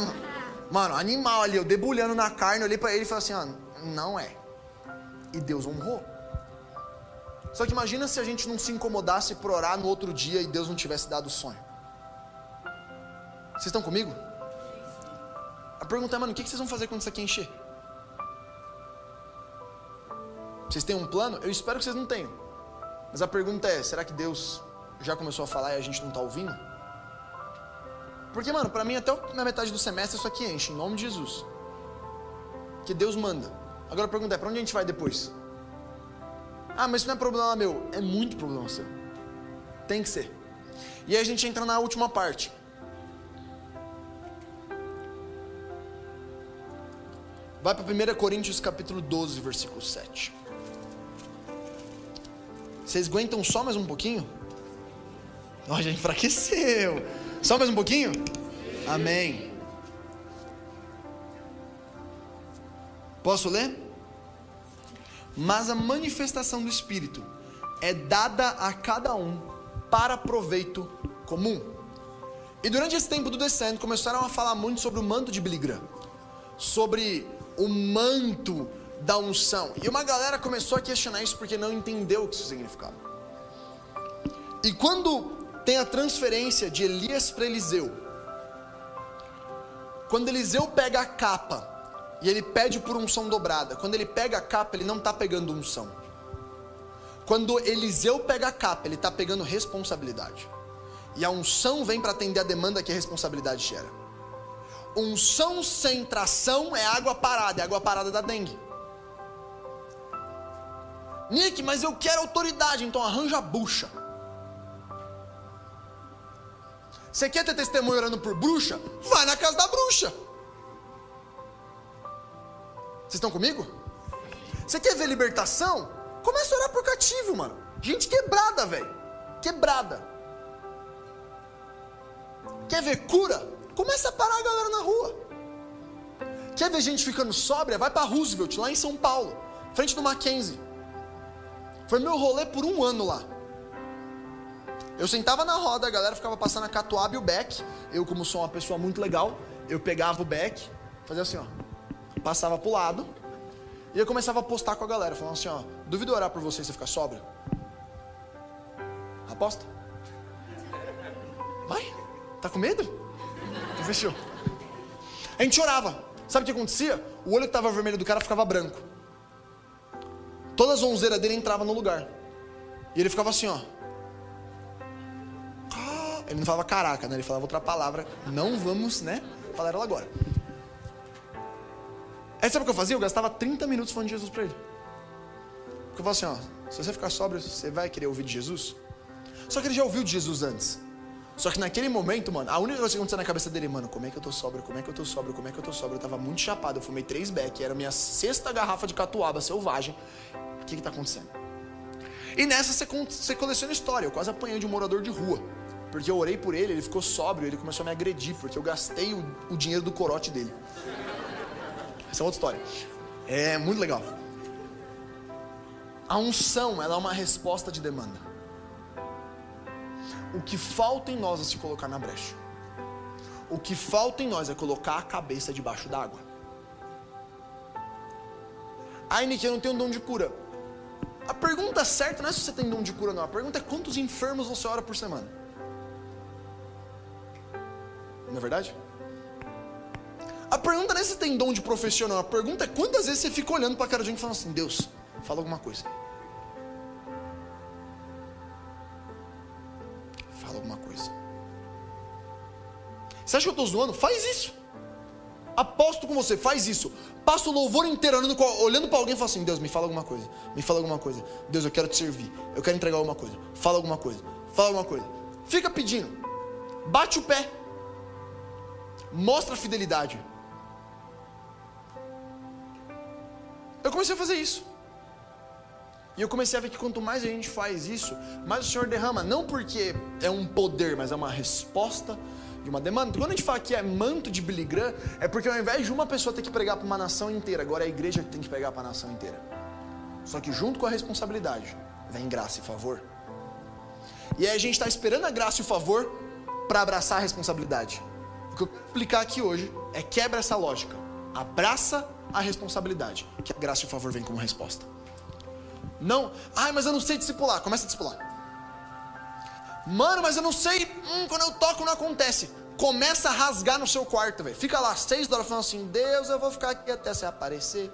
S1: mano, animal ali, eu debulhando na carne, olhei para ele e falei assim: ah, não é. E Deus honrou. Só que imagina se a gente não se incomodasse por orar no outro dia e Deus não tivesse dado o sonho. Vocês estão comigo? A pergunta é, mano, o que vocês vão fazer quando isso aqui encher? Vocês têm um plano? Eu espero que vocês não tenham. Mas a pergunta é, será que Deus já começou a falar e a gente não está ouvindo? Porque, mano, para mim até na metade do semestre isso aqui enche, em nome de Jesus. Que Deus manda. Agora a pergunta é, para onde a gente vai depois? Ah, mas isso não é problema meu. É muito problema seu. Tem que ser. E aí a gente entra na última parte. Vai para 1 Coríntios capítulo 12, versículo 7. Vocês aguentam só mais um pouquinho? Ó, já enfraqueceu. Só mais um pouquinho? Amém. Posso ler? mas a manifestação do Espírito é dada a cada um para proveito comum. E durante esse tempo do descendo, começaram a falar muito sobre o manto de Biligrã, sobre o manto da unção. E uma galera começou a questionar isso porque não entendeu o que isso significava. E quando tem a transferência de Elias para Eliseu, quando Eliseu pega a capa e ele pede por unção dobrada. Quando ele pega a capa, ele não está pegando unção. Quando Eliseu pega a capa, ele está pegando responsabilidade. E a unção vem para atender a demanda que a responsabilidade gera. Unção sem tração é água parada, é água parada da dengue. Nick, mas eu quero autoridade, então arranja a bucha. Você quer ter testemunho orando por bruxa? Vai na casa da bruxa. Vocês estão comigo? Você quer ver libertação? Começa a orar por cativo, mano. Gente quebrada, velho. Quebrada. Quer ver cura? Começa a parar a galera na rua. Quer ver gente ficando sóbria? Vai para Roosevelt, lá em São Paulo, frente do Mackenzie. Foi meu rolê por um ano lá. Eu sentava na roda, a galera ficava passando a catuaba e o beck. Eu, como sou uma pessoa muito legal, eu pegava o beck, fazia assim, ó passava pro lado e eu começava a postar com a galera, falando assim, ó, duvido orar por você e você ficar sóbrio? Aposta? Vai? Tá com medo? Fechou. A gente chorava. Sabe o que acontecia? O olho que tava vermelho do cara ficava branco. Toda a zonzeira dele entrava no lugar. E ele ficava assim, ó. Ele não falava caraca, né? Ele falava outra palavra. Não vamos, né? Falar ela agora. Aí sabe o que eu fazia? Eu gastava 30 minutos falando de Jesus para ele. Porque eu falava assim, ó, se você ficar sóbrio, você vai querer ouvir de Jesus? Só que ele já ouviu de Jesus antes. Só que naquele momento, mano, a única coisa que aconteceu na cabeça dele, mano, como é que eu tô sóbrio, como é que eu tô sóbrio, como é que eu tô sóbrio? Eu tava muito chapado, eu fumei três beck, era minha sexta garrafa de catuaba selvagem. O que está acontecendo? E nessa você coleciona história. Eu quase apanhei de um morador de rua. Porque eu orei por ele, ele ficou sóbrio, ele começou a me agredir, porque eu gastei o, o dinheiro do corote dele. Essa é outra história. É muito legal. A unção, ela é uma resposta de demanda. O que falta em nós é se colocar na brecha. O que falta em nós é colocar a cabeça debaixo d'água. Ai, Nick, eu não tenho dom de cura. A pergunta certa não é se você tem dom de cura, não. A pergunta é quantos enfermos você ora por semana. Não é verdade? A pergunta não é se tem dom de profissional. A pergunta é quantas vezes você fica olhando para a cara de alguém e falando assim: Deus, fala alguma coisa. Fala alguma coisa. Você acha que eu estou zoando? Faz isso. Aposto com você, faz isso. Passa o louvor inteiro olhando, para alguém e fala assim: Deus, me fala alguma coisa. Me fala alguma coisa. Deus, eu quero te servir. Eu quero entregar alguma coisa. Fala alguma coisa. Fala alguma coisa. Fica pedindo. Bate o pé. Mostra fidelidade. Eu comecei a fazer isso. E eu comecei a ver que quanto mais a gente faz isso, mais o Senhor derrama. Não porque é um poder, mas é uma resposta de uma demanda. Quando a gente fala que é manto de Billy Graham, é porque ao invés de uma pessoa ter que pregar para uma nação inteira, agora é a igreja que tem que pregar para a nação inteira. Só que junto com a responsabilidade, vem graça e favor. E aí a gente está esperando a graça e o favor para abraçar a responsabilidade. O que eu vou explicar aqui hoje é quebra essa lógica. Abraça a responsabilidade, que a graça e o favor vem como resposta. Não, ai, mas eu não sei discipular. Começa a discipular. Mano, mas eu não sei, hum, quando eu toco não acontece. Começa a rasgar no seu quarto, velho. Fica lá seis horas falando assim: Deus, eu vou ficar aqui até você aparecer.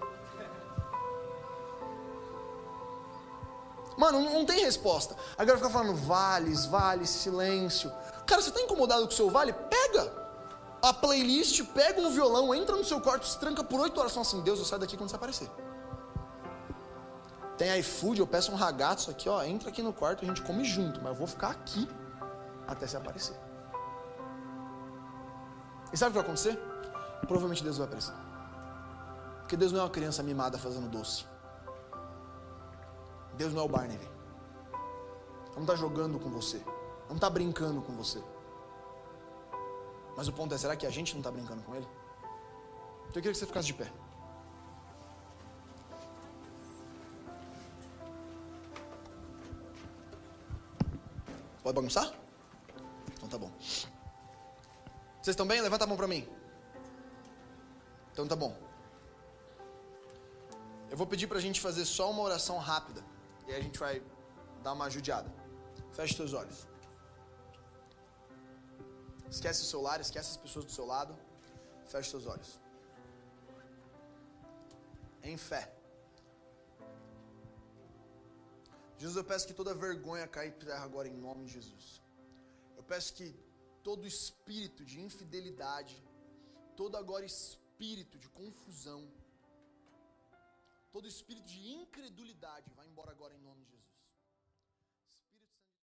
S1: Mano, não, não tem resposta. Agora fica falando vales, vales, silêncio. Cara, você está incomodado com o seu vale? Pega a playlist, pega um violão, entra no seu quarto, se tranca por oito horas, fala assim: Deus, eu saio daqui quando você aparecer. Tem iFood, eu peço um ragazzo aqui, ó, entra aqui no quarto, a gente come junto, mas eu vou ficar aqui até você aparecer. E sabe o que vai acontecer? Provavelmente Deus vai aparecer. Porque Deus não é uma criança mimada fazendo doce. Deus não é o Barney. Não está jogando com você. Não está brincando com você. Mas o ponto é, será que a gente não está brincando com ele? Então eu queria que você ficasse de pé. Pode bagunçar? Então tá bom. Vocês estão bem? Levanta a mão para mim. Então tá bom. Eu vou pedir para a gente fazer só uma oração rápida. E aí a gente vai dar uma judiada. Feche seus olhos. Esquece o celular, esquece as pessoas do seu lado. Feche seus olhos. Em fé. Jesus, eu peço que toda vergonha caia por terra agora em nome de Jesus. Eu peço que todo espírito de infidelidade, todo agora espírito de confusão, todo espírito de incredulidade vá embora agora em nome de.